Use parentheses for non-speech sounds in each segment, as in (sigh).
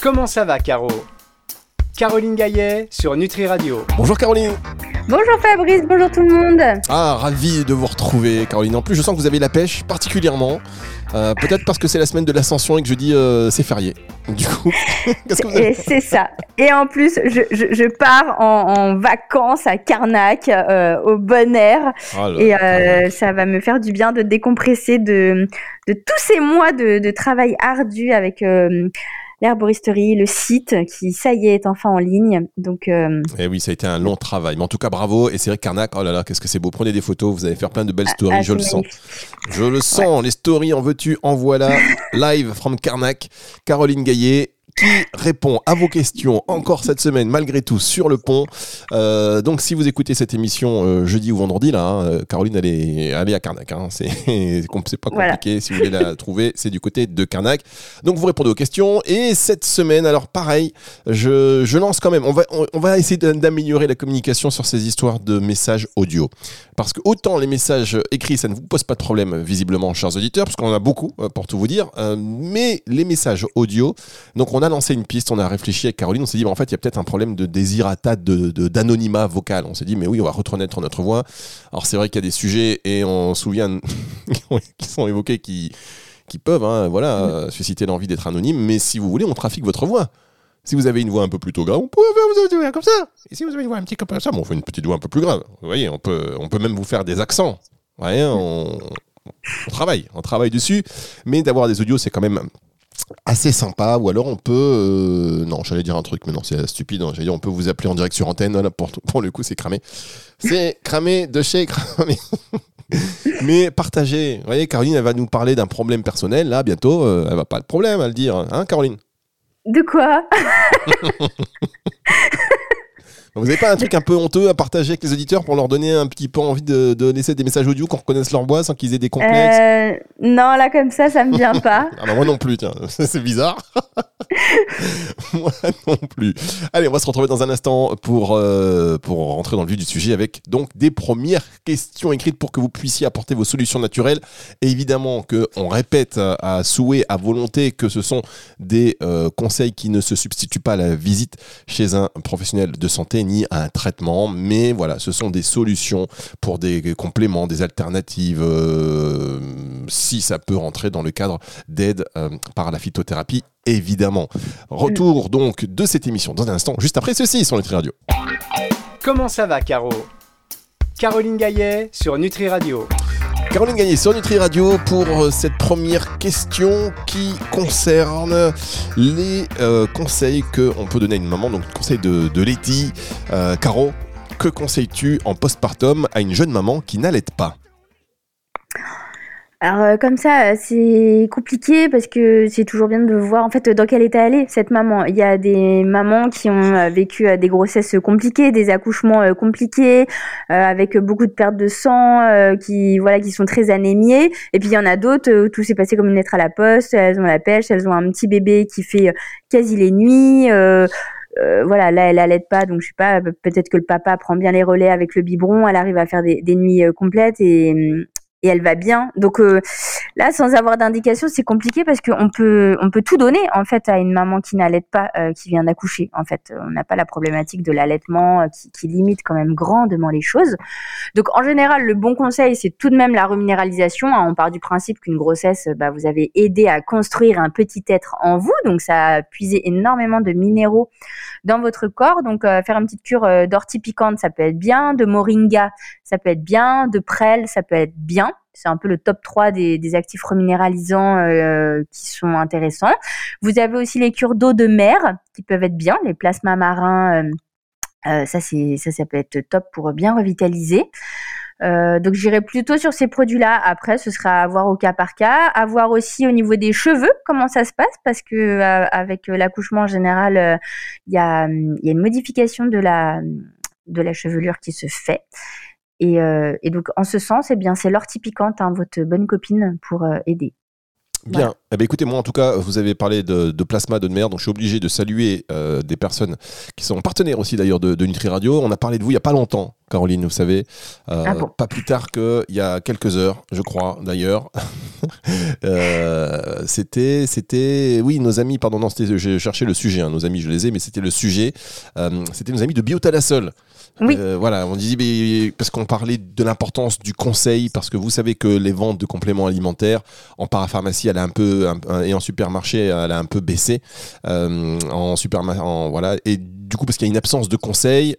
Comment ça va, Caro? Caroline Gaillet sur Nutri Radio. Bonjour Caroline Bonjour Fabrice, bonjour tout le monde. Ah, ravi de vous retrouver Caroline. En plus, je sens que vous avez la pêche particulièrement. Euh, peut-être parce que c'est la semaine de l'ascension et que je dis euh, c'est férié. (laughs) Du coup, qu'est-ce que vous avez C'est ça. Et en plus, je, je, pars en, vacances à Carnac, euh, au bon air. Oh et ça va me faire du bien de décompresser de, de tous ces mois de, de travail ardu avec l'herboristerie, le site qui, ça y est, est enfin en ligne. Donc, euh... Et eh oui, ça a été un long travail. Mais en tout cas, bravo. Et c'est vrai Carnac, oh là là, qu'est-ce que c'est beau. Prenez des photos, vous allez faire plein de belles ah, stories, ah, je le sens. Je le sens. Les stories, en veux-tu, en voilà. (laughs) Live from Carnac. Caroline Gaillet qui répond à vos questions encore cette semaine, malgré tout, sur le pont. Euh, donc, si vous écoutez cette émission euh, jeudi ou vendredi, là, hein, euh, Caroline, elle est, à Carnac. Hein. c'est (laughs) pas compliqué. Si vous voulez la trouver, c'est du côté de Carnac. Donc, vous répondez aux questions. Et cette semaine, alors pareil, je, je lance quand même. On va, on, va essayer d'améliorer la communication sur ces histoires de messages audio. Parce que autant les messages écrits, ça ne vous pose pas de problème, visiblement, chers auditeurs, parce qu'on en a beaucoup, pour tout vous dire. mais les messages audio, donc on a lancé une piste, on a réfléchi avec Caroline, on s'est dit, bah, en fait, il y a peut-être un problème de désirata, d'anonymat de, vocal. On s'est dit, mais oui, on va reconnaître notre voix. Alors, c'est vrai qu'il y a des sujets, et on se souvient, (laughs) qui sont évoqués, qui, qui peuvent hein, voilà, mm. susciter l'envie d'être anonyme, mais si vous voulez, on trafique votre voix. Si vous avez une voix un peu plutôt grave, on peut faire vous voix comme ça. Et si vous avez une voix un petit peu comme ça, bon, on fait une petite voix un peu plus grave. Vous voyez, on peut, on peut même vous faire des accents. Vous voyez, on, on travaille, on travaille dessus. Mais d'avoir des audios, c'est quand même assez sympa ou alors on peut euh, non j'allais dire un truc mais non c'est stupide hein. j'allais dire on peut vous appeler en direct sur antenne pour, pour le coup c'est cramé. C'est cramé de chez cramé. (laughs) Mais partagez. Vous voyez Caroline elle va nous parler d'un problème personnel là bientôt euh, elle va pas de problème à le dire hein Caroline? De quoi? (laughs) Vous n'avez pas un truc un peu honteux à partager avec les auditeurs pour leur donner un petit peu envie de, laisser des messages audio qu'on reconnaisse leur bois sans qu'ils aient des complexes euh, Non, là comme ça, ça me vient (laughs) pas. Alors moi non plus, tiens, (laughs) c'est bizarre. (laughs) moi non plus. Allez, on va se retrouver dans un instant pour, euh, pour rentrer dans le vif du sujet avec donc des premières questions écrites pour que vous puissiez apporter vos solutions naturelles. Et évidemment qu'on répète à souhait, à volonté que ce sont des euh, conseils qui ne se substituent pas à la visite chez un professionnel de santé ni un traitement, mais voilà, ce sont des solutions pour des compléments, des alternatives, euh, si ça peut rentrer dans le cadre d'aide euh, par la phytothérapie, évidemment. Retour donc de cette émission dans un instant, juste après ceci sur Nutri Radio. Comment ça va, Caro? Caroline Gaillet sur Nutri Radio. Caroline Gagné sur Nutri Radio pour euh, cette première question qui concerne les euh, conseils qu'on peut donner à une maman, donc conseil de, de Letty. Euh, Caro, que conseilles-tu en postpartum à une jeune maman qui n'allait pas? Alors euh, comme ça, c'est compliqué parce que c'est toujours bien de voir en fait dans quel état elle est cette maman. Il y a des mamans qui ont euh, vécu euh, des grossesses compliquées, des accouchements compliqués, avec beaucoup de pertes de sang, qui voilà, qui sont très anémiées. Et puis il y en a d'autres où tout s'est passé comme une lettre à la poste. Elles ont la pêche, elles ont un petit bébé qui fait quasi les nuits. voilà, là, elle allait pas, donc je sais pas, peut-être que le papa prend bien les relais avec le biberon, elle arrive à faire des, des nuits complètes et, et elle va bien. Donc euh, là, sans avoir d'indication, c'est compliqué parce qu'on peut on peut tout donner en fait à une maman qui n'allait pas, euh, qui vient d'accoucher. En fait, on n'a pas la problématique de l'allaitement euh, qui, qui, limite quand même grandement les choses. Donc en général, le bon conseil, c'est tout de même la reminéralisation. Hein. On part du principe qu'une grossesse, bah, vous avez aidé à construire un petit être en vous, donc ça a puisé énormément de minéraux dans votre corps. Donc faire une petite cure d'ortie piquante, ça peut être bien, de moringa, ça peut être bien, de prêle, ça peut être bien. C'est un peu le top 3 des, actifs reminéralisants euh, qui sont intéressants. Vous avez aussi les cures d'eau de mer qui peuvent être bien, les plasmas marins. Euh, euh, ça, ça, peut être top pour bien revitaliser. donc j'irai plutôt sur ces produits-là. Après, ce sera à voir au cas par cas, à voir aussi au niveau des cheveux comment ça se passe, parce que avec l'accouchement en général, il y a, une modification de la chevelure qui se fait. Euh, et, donc, en ce sens, eh bien, c'est l'ortie piquante, hein, votre bonne copine, pour euh, aider. Bien. Eh bien, écoutez, moi, en tout cas, vous avez parlé de, plasma de mer, donc je suis obligé de saluer euh, des personnes qui sont partenaires aussi d'ailleurs de, Nutri Radio. On a parlé de vous il n'y a pas longtemps Caroline, vous savez. Euh, ah pas plus tard qu'il y a quelques heures, je crois, d'ailleurs. (laughs) Euh, c'était, c'était, oui, nos amis, pardon, non, j'ai cherché le sujet, hein, nos amis, je les ai, mais c'était le sujet. Euh, c'était nos amis de Biotalasol. Oui. voilà, on disait parce qu'on parlait de l'importance du conseil, parce que vous savez que les ventes de compléments alimentaires en parapharmacie, elle un peu et en supermarché, elle a un peu baissé en supermarché, voilà, et du coup parce qu'il y a une absence de conseils,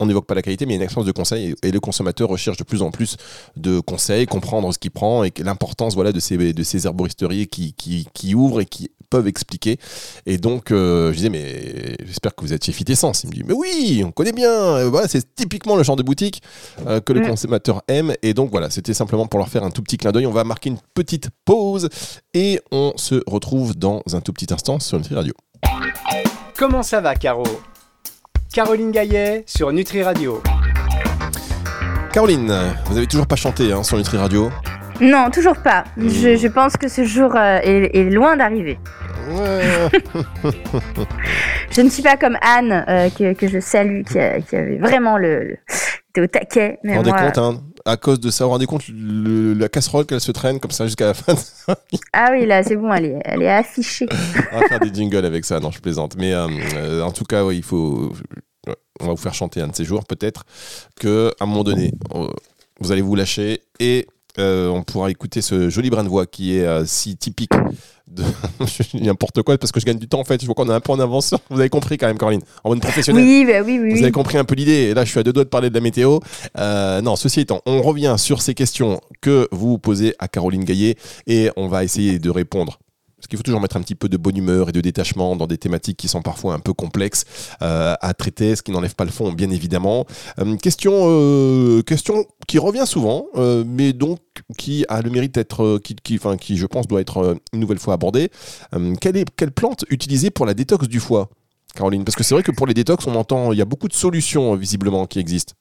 on n'évoque pas la qualité, mais il y a une absence de conseils et, le consommateur recherche de plus en plus de conseils, comprendre ce qu'il prend et l'importance voilà, de, ces, de ces herboristeries qui, qui, ouvrent et qui peuvent expliquer. Et donc, euh, je disais, mais j'espère que vous êtes chez Fitessence. Il me dit, mais oui, on connaît bien. Voilà, c'est typiquement le genre de boutique euh, que le consommateur aime. Et donc, voilà, c'était simplement pour leur faire un tout petit clin d'œil. On va marquer une petite pause et on se retrouve dans un tout petit instant sur Nutri Radio. Comment ça va, Caro? Caroline Gaillet sur Nutri Radio. Caroline, vous avez toujours pas chanté hein, sur Nutri Radio Non, toujours pas. Je, pense que ce jour euh, est, loin d'arriver. (laughs) je ne suis pas comme Anne, euh, que, je salue, qui, avait vraiment le, était au taquet. vous rendez compte, hein, à cause de ça, vous rendez compte la casserole qu'elle se traîne comme ça jusqu'à la fin Ah oui, là, c'est bon, elle est, elle est affichée. on va faire des jingles avec ça, non, je plaisante. Mais euh, en tout cas, il faut on va vous faire chanter un de ces jours, peut-être que à un moment donné, euh, vous allez vous lâcher et euh, on pourra écouter ce joli brin de voix qui est euh, si typique de (laughs) n'importe quoi parce que je gagne du temps en fait. Je vois qu'on est un peu en avance. (laughs) Vous avez compris quand même, Caroline, en bonne professionnelle. Oui, bah oui, oui. Vous avez compris un peu l'idée. Et là, je suis à deux doigts de parler de la météo. non, ceci étant, on revient sur ces questions que vous posez à Caroline Gaillet et on va essayer de répondre qu'il faut toujours mettre un petit peu de bonne humeur et de détachement dans des thématiques qui sont parfois un peu complexes euh, à traiter, ce qui n'enlève pas le fond, bien évidemment. Euh, question, euh, question qui revient souvent, mais donc qui a le mérite d'être, qui, qui, enfin, qui, je pense, doit être une nouvelle fois abordée. quelle, est, quelle plante utiliser pour la détox du foie Caroline, parce que c'est vrai que pour les détox, on entend, il y a beaucoup de solutions visiblement qui existent.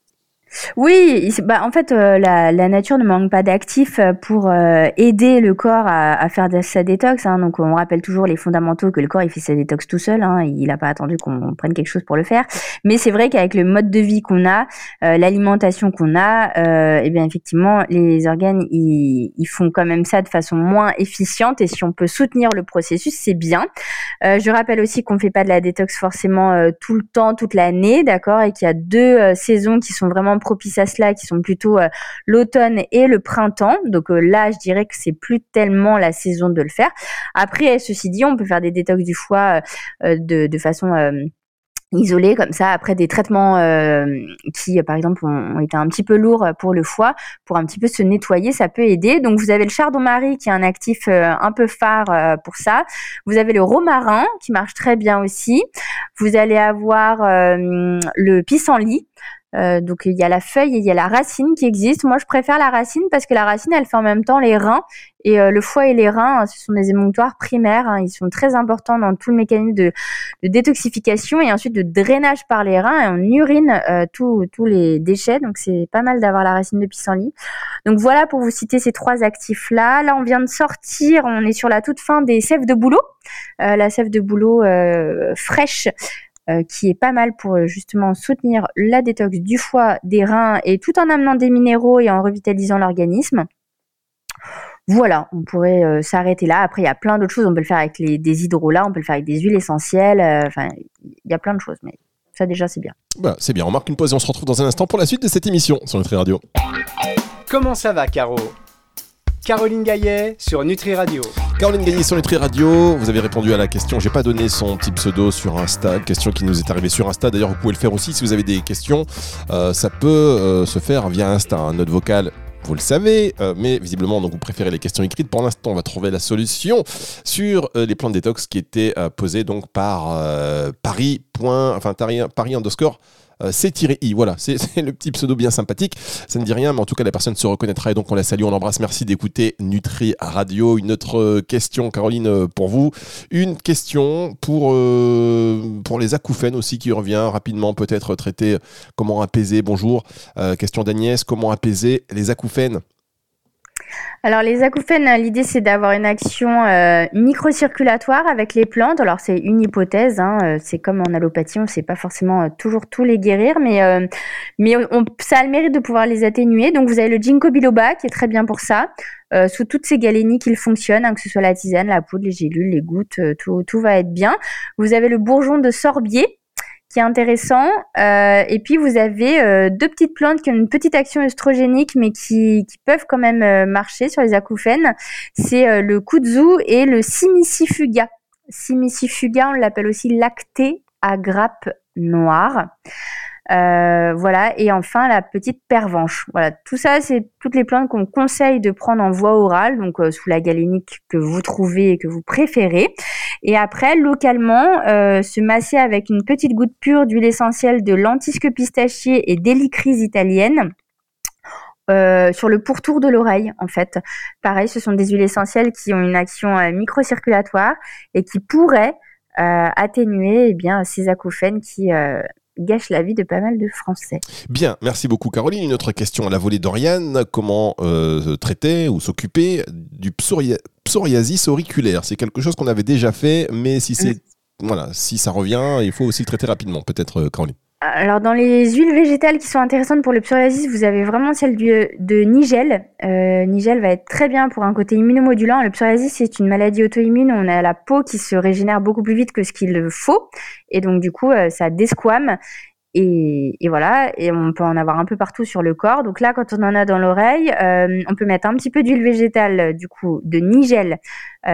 Oui, bah, en fait, euh, la, la, nature ne manque pas d'actifs euh, pour euh, aider le corps à, à faire sa détox. Hein. Donc, on rappelle toujours les fondamentaux que le corps il fait sa détox tout seul. Hein. Il n'a pas attendu qu'on prenne quelque chose pour le faire. Mais c'est vrai qu'avec le mode de vie qu'on a, l'alimentation qu'on a, eh bien effectivement, les organes ils, font quand même ça de façon moins efficiente. Et si on peut soutenir le processus, c'est bien. je rappelle aussi qu'on fait pas de la détox forcément tout le temps, toute l'année, d'accord, et qu'il y a deux saisons qui sont vraiment propices à cela, qui sont plutôt euh, l'automne et le printemps. Donc euh, là, je dirais que c'est plus tellement la saison de le faire. Après, ceci dit, on peut faire des détox du foie euh, de, façon isolé comme ça après des traitements euh, qui par exemple ont, été un petit peu lourds pour le foie pour un petit peu se nettoyer ça peut aider donc vous avez le chardon-marie qui est un actif euh, un peu phare euh, pour ça vous avez le romarin qui marche très bien aussi vous allez avoir le pissenlit euh, donc il y a la feuille et il y a la racine qui existent. Moi je préfère la racine parce que la racine elle fait en même temps les reins et euh, le foie et les reins ce sont des émonctoires primaires. Hein. ils sont très importants dans tout le mécanisme de, détoxification et ensuite de drainage par les reins et on urine euh, tous les déchets. Donc c'est pas mal d'avoir la racine de pissenlit. Donc voilà pour vous citer ces trois actifs là. Là on vient de sortir, on est sur la toute fin des sèves de bouleau. la sève de bouleau fraîche qui est pas mal pour euh, justement soutenir la détox du foie, des reins et tout en amenant des minéraux et en revitalisant l'organisme. Voilà, on pourrait euh, s'arrêter là. Après, il y a plein d'autres choses. On peut le faire avec les, des hydrolats, on peut le faire avec des huiles essentielles. Enfin, il y a plein de choses, mais ça déjà, c'est bien. Bah, c'est bien. On marque une pause et on se retrouve dans un instant pour la suite de cette émission sur Nutri Radio. Comment ça va, Caro? Caroline Gaillet sur Nutri Radio. Caroline Gaillet sur Nutri Radio, vous avez répondu à la question. J'ai pas donné son petit pseudo sur Insta, question qui nous est arrivée sur Insta. D'ailleurs, vous pouvez le faire aussi si vous avez des questions. Euh, ça peut euh, se faire via Insta, un note vocale vous le savez, euh, mais visiblement vous préférez les questions écrites. Pour l'instant, on va trouver la solution sur les plans de détox qui étaient posés donc par Paris. Enfin, Paris underscore C-I. Voilà, (laughs) c'est le petit pseudo bien sympathique. Ça ne dit rien, mais en tout cas, la personne se reconnaîtra et donc on la salue, on l'embrasse. Merci d'écouter Nutri Radio. Une autre euh, question, Caroline, euh, pour vous. Une question pour, pour les acouphènes aussi qui revient rapidement, peut-être traiter comment apaiser. Bonjour. question d'Agnès, comment apaiser les acouphènes? Alors les acouphènes, l'idée c'est d'avoir une action euh, microcirculatoire avec les plantes. Alors c'est une hypothèse, hein, euh, c'est comme en allopathie, on ne sait pas forcément euh, toujours tous les guérir, mais, mais ça a le mérite de pouvoir les atténuer. Donc vous avez le ginkgo biloba qui est très bien pour ça. sous toutes ces galénies qu'il fonctionne, hein, que ce soit la tisane, la poudre, les gélules, les gouttes, tout, tout va être bien. Vous avez le bourgeon de sorbier qui est intéressant. Euh, et puis vous avez euh, deux petites plantes qui ont une petite action œstrogénique, mais qui, qui peuvent quand même euh, marcher sur les acouphènes. C'est le kudzu et le simicifuga. Simicifuga, on l'appelle aussi lacté à grappe noire. Euh, voilà. Et enfin, la petite pervenche. Voilà. Tout ça, c'est toutes les plantes qu'on conseille de prendre en voie orale, donc euh, sous la galénique que vous trouvez et que vous préférez. Et après, localement, euh, se masser avec une petite goutte pure d'huile essentielle de lentisque pistachier et d'hélicryse italienne. sur le pourtour de l'oreille, en fait. Pareil, ce sont des huiles essentielles qui ont une action microcirculatoire et qui pourraient atténuer eh bien, ces acouphènes qui gâche la vie de pas mal de Français. Bien, merci beaucoup Caroline. Une autre question à la volée d'Oriane. Comment euh, traiter ou s'occuper du psoriasis auriculaire? C'est quelque chose qu'on avait déjà fait, mais si c'est... Voilà, si ça revient, il faut aussi le traiter rapidement, peut-être, euh, Caroline. Alors dans les huiles végétales qui sont intéressantes pour le psoriasis, vous avez vraiment celle de nigel. Euh, nigel va être très bien pour un côté immunomodulant. Le psoriasis c'est une maladie auto-immune. On a la peau qui se régénère beaucoup plus vite que ce qu'il faut, et donc du coup euh, ça desquame. Et, voilà, et on peut en avoir un peu partout sur le corps. Donc là, quand on en a dans l'oreille, euh, on peut mettre un petit peu d'huile végétale, du coup, de nigel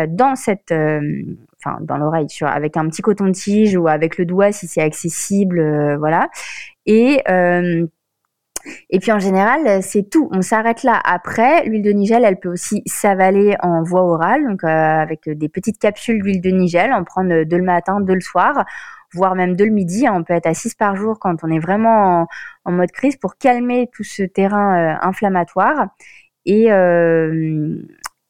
dans cette, enfin dans l'oreille, avec un petit coton-tige ou avec le doigt si c'est accessible, euh, voilà. Et euh, et puis en général, c'est tout. On s'arrête là. Après, l'huile de nigel, elle peut aussi s'avaler en voie orale, donc euh, avec des petites capsules d'huile de nigel, en prendre deux le matin, deux le soir, voire même deux le midi. On peut être à 6 par jour quand on est vraiment en, en mode crise pour calmer tout ce terrain inflammatoire. Et,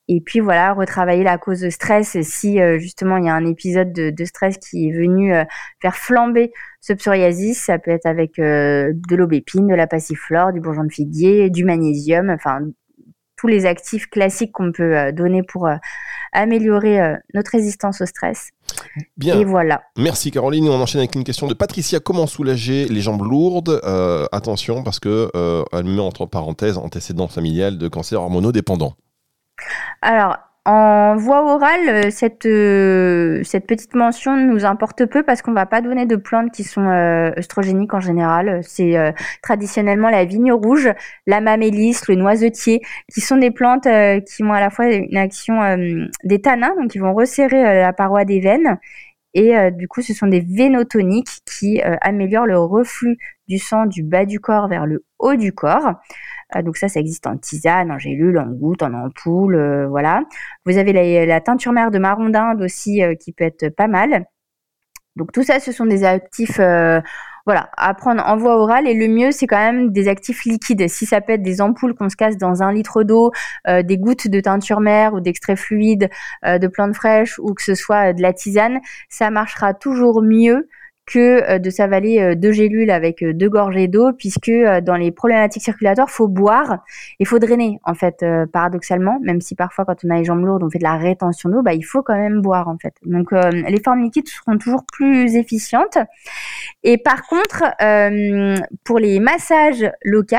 et puis voilà, retravailler la cause de stress si euh, justement il y a un épisode de, stress qui est venu euh, faire flamber ce psoriasis. Ça peut être avec euh, de l'aubépine, de la passiflore, du bourgeon de figuier, du magnésium, enfin tous les actifs classiques qu'on peut donner pour améliorer notre résistance au stress. Bien. Et voilà. Merci Caroline. On enchaîne avec une question de Patricia. Comment soulager les jambes lourdes? Attention parce que elle met entre parenthèses antécédent familial de cancer hormonodépendant. Alors, en voie orale, euh, cette, euh, cette petite mention nous importe peu parce qu'on va pas donner de plantes qui sont euh, en général. C'est traditionnellement la vigne rouge, la mamélis, le noisetier, qui sont des plantes qui ont à la fois une action des tanins, donc ils vont resserrer la paroi des veines. Et du coup, ce sont des vénotoniques qui améliorent le reflux du sang du bas du corps vers le haut du corps. Euh, donc ça, ça existe en tisane, en gélule, en goutte, en ampoule, euh, voilà. Vous avez la, teinture mère de marron d'Inde aussi euh, qui peut être pas mal. Donc tout ça, ce sont des actifs, voilà, à prendre en voie orale. Et le mieux, c'est quand même des actifs liquides. Si ça peut être des ampoules qu'on se casse dans un litre d'eau, des gouttes de teinture mère ou d'extrait fluide de plantes fraîches ou que ce soit de la tisane, ça marchera toujours mieux que euh, de s'avaler euh, deux gélules avec euh, deux gorgées d'eau, puisque dans les problématiques circulatoires, faut boire et faut drainer, en fait, paradoxalement, même si parfois quand on a les jambes lourdes, on fait de la rétention d'eau, bah, il faut quand même boire, en fait. Donc, les formes liquides seront toujours plus efficientes. Et par contre, pour les massages locaux,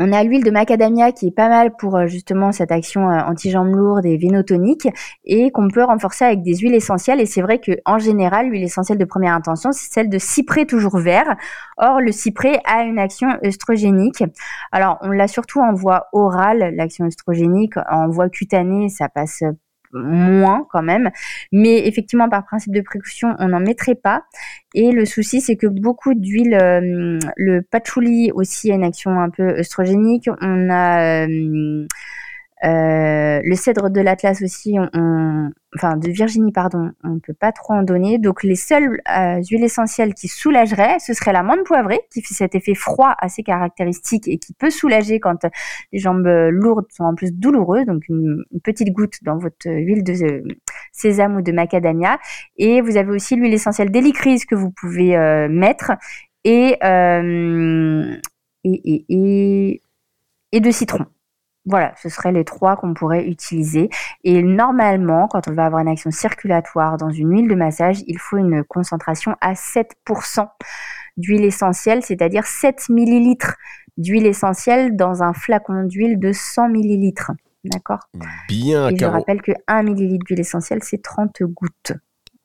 on a l'huile de macadamia qui est pas mal pour euh, justement cette action euh, anti-jambes lourdes et vénotonique et qu'on peut renforcer avec des huiles essentielles. Et c'est vrai que en général, l'huile essentielle de première intention, c'est celle de cyprès toujours vert. Or, le cyprès a une action œstrogénique. Alors, on l'a surtout en voie orale, l'action œstrogénique. En voie cutanée, ça passe moins quand même. Mais effectivement, par principe de précaution, on n'en mettrait pas. Et le souci, c'est que beaucoup d'huile, euh, le patchouli aussi a une action un peu œstrogénique. On a euh, euh, le cèdre de l'Atlas aussi, enfin de Virginie, pardon, on ne peut pas trop en donner. Donc les seules euh, huiles essentielles qui soulageraient, ce serait la menthe poivrée, qui fait cet effet froid assez caractéristique et qui peut soulager quand les jambes lourdes sont en plus douloureuses. Donc une, petite goutte dans votre huile de euh, sésame ou de macadamia. Et vous avez aussi l'huile essentielle d'hélicryse que vous pouvez mettre et, et, et, et de citron voilà, ce seraient les trois qu'on pourrait utiliser. Et normalement, quand on va avoir une action circulatoire dans une huile de massage, il faut une concentration à 7% d'huile essentielle, c'est-à-dire 7 millilitres d'huile essentielle dans un flacon d'huile de 100 millilitres. D'accord? Bien, Et je rappelle que 1 millilitre d'huile essentielle, c'est 30 gouttes.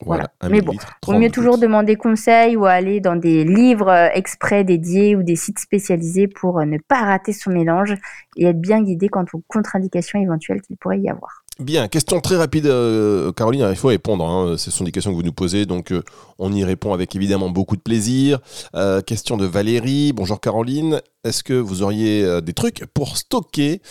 Voilà. Mais bon, il vaut mieux toujours demander conseil ou aller dans des livres euh, exprès dédiés ou des sites spécialisés pour euh, ne pas rater son mélange et être bien guidé quant aux contre-indications éventuelles qu'il pourrait y avoir. Bien, question très rapide, euh, Caroline, il faut répondre. Hein. Ce sont des questions que vous nous posez, donc on y répond avec évidemment beaucoup de plaisir. question de Valérie. Bonjour Caroline, est-ce que vous auriez des trucs pour stocker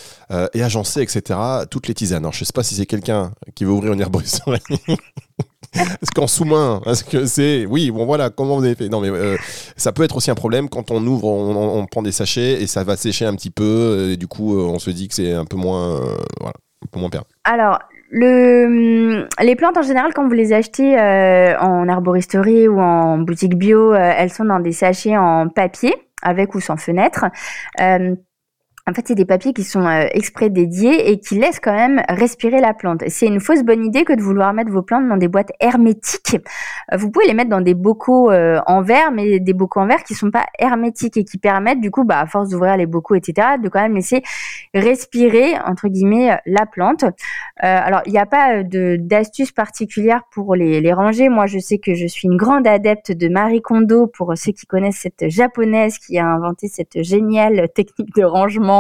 et agencer, etc., toutes les tisanes? Alors, je ne sais pas si c'est quelqu'un qui veut ouvrir une herboristerie. (laughs) Est-ce qu'en sous-main Est-ce que c'est. Oui, bon voilà, comment vous avez fait? Non, mais euh, ça peut être aussi un problème quand on ouvre, on, prend des sachets et ça va sécher un petit peu. Et du coup, euh, on se dit que c'est un peu moins. Euh, voilà, un peu moins perdu. Alors. Le, les plantes en général, quand vous les achetez en arboristerie ou en boutique bio, elles sont dans des sachets en papier, avec ou sans fenêtre. En fait, c'est des papiers qui sont euh, exprès dédiés et qui laissent quand même respirer la plante. C'est une fausse bonne idée que de vouloir mettre vos plantes dans des boîtes hermétiques. Euh, vous pouvez les mettre dans des bocaux euh, en verre, mais des bocaux en verre qui sont pas hermétiques et qui permettent, du coup, bah, à force d'ouvrir les bocaux, etc., de quand même laisser respirer, entre guillemets, la plante. alors, il n'y a pas d'astuce particulière pour les, les ranger. Moi, je sais que je suis une grande adepte de Marie Kondo, pour ceux qui connaissent cette japonaise qui a inventé cette géniale technique de rangement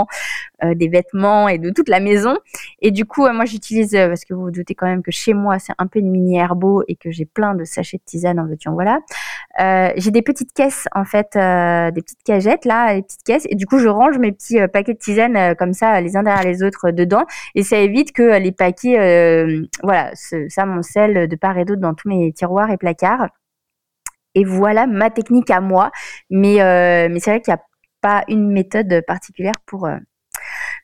euh, des vêtements et de toute la maison. Et du coup, euh, moi, j'utilise, euh, parce que vous vous doutez quand même que chez moi, c'est un peu une mini herbo et que j'ai plein de sachets de tisane en veux-tu, voilà. j'ai des petites caisses, en fait, des petites cagettes, là, des petites caisses. Et du coup, je range mes petits paquets de tisane comme ça, les uns derrière les autres dedans. Et ça évite que les paquets, voilà, ça sel de part et d'autre dans tous mes tiroirs et placards. Et voilà ma technique à moi. Mais, mais c'est vrai qu'il y a pas une méthode particulière pour, euh,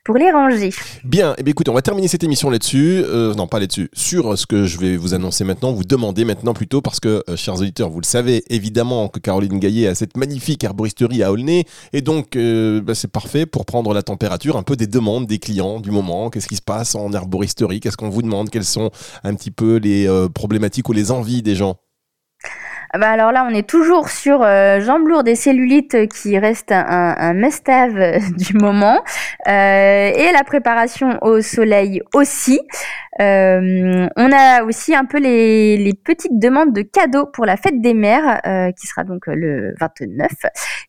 pour les ranger. Bien, et eh bien écoutez, on va terminer cette émission là-dessus, euh, non pas là-dessus, sur ce que je vais vous annoncer maintenant, vous demander maintenant plutôt, parce que, euh, chers auditeurs, vous le savez évidemment que Caroline Gaillet a cette magnifique herboristerie à Aulnay, et donc bah, c'est parfait pour prendre la température un peu des demandes des clients du moment, qu'est-ce qui se passe en herboristerie, qu'est-ce qu'on vous demande, quelles sont un petit peu les problématiques ou les envies des gens? Bah alors là, on est toujours sur euh, jambes lourdes et cellulites qui reste un, un must-have euh, (laughs) du moment. Euh, et la préparation au soleil aussi. Euh, on a aussi un peu les, les, petites demandes de cadeaux pour la fête des mères, euh, qui sera donc le 29.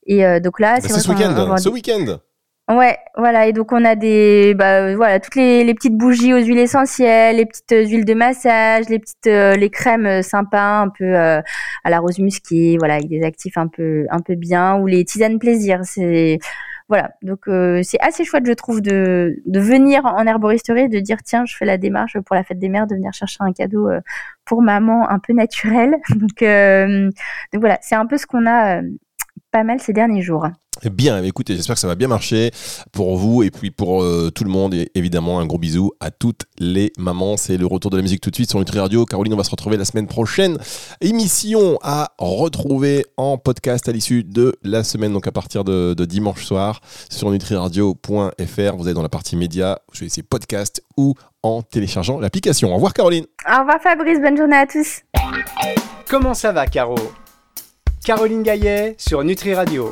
Et donc là, bah, c'est ce week-end. Ce week-end. Ouais, voilà. Et donc on a des, bah, voilà, toutes les, les, petites bougies aux huiles essentielles, les petites euh, huiles de massage, les petites, euh, les crèmes euh, sympas, un peu à la rose musquée, voilà, avec des actifs un peu, un peu bien, ou les tisanes plaisir. C'est, voilà. Donc c'est assez chouette, je trouve, de, de venir en herboristerie, de dire tiens, je fais la démarche pour la fête des mères, de venir chercher un cadeau pour maman un peu naturel. (laughs) Donc, donc voilà, c'est un peu ce qu'on a pas mal ces derniers jours. Bien, écoutez, j'espère que ça va bien marcher pour vous et puis pour euh, tout le monde. Et évidemment, un gros bisou à toutes les mamans. C'est le retour de la musique tout de suite sur Nutri Radio. Caroline, on va se retrouver la semaine prochaine. Émission à retrouver en podcast à l'issue de la semaine, donc à partir de, dimanche soir sur nutriradio.fr. Vous êtes dans la partie média, vous choisissez podcast ou en téléchargeant l'application. Au revoir Caroline. Au revoir Fabrice, bonne journée à tous. Comment ça va Caro? Caroline Gaillet sur Nutri Radio.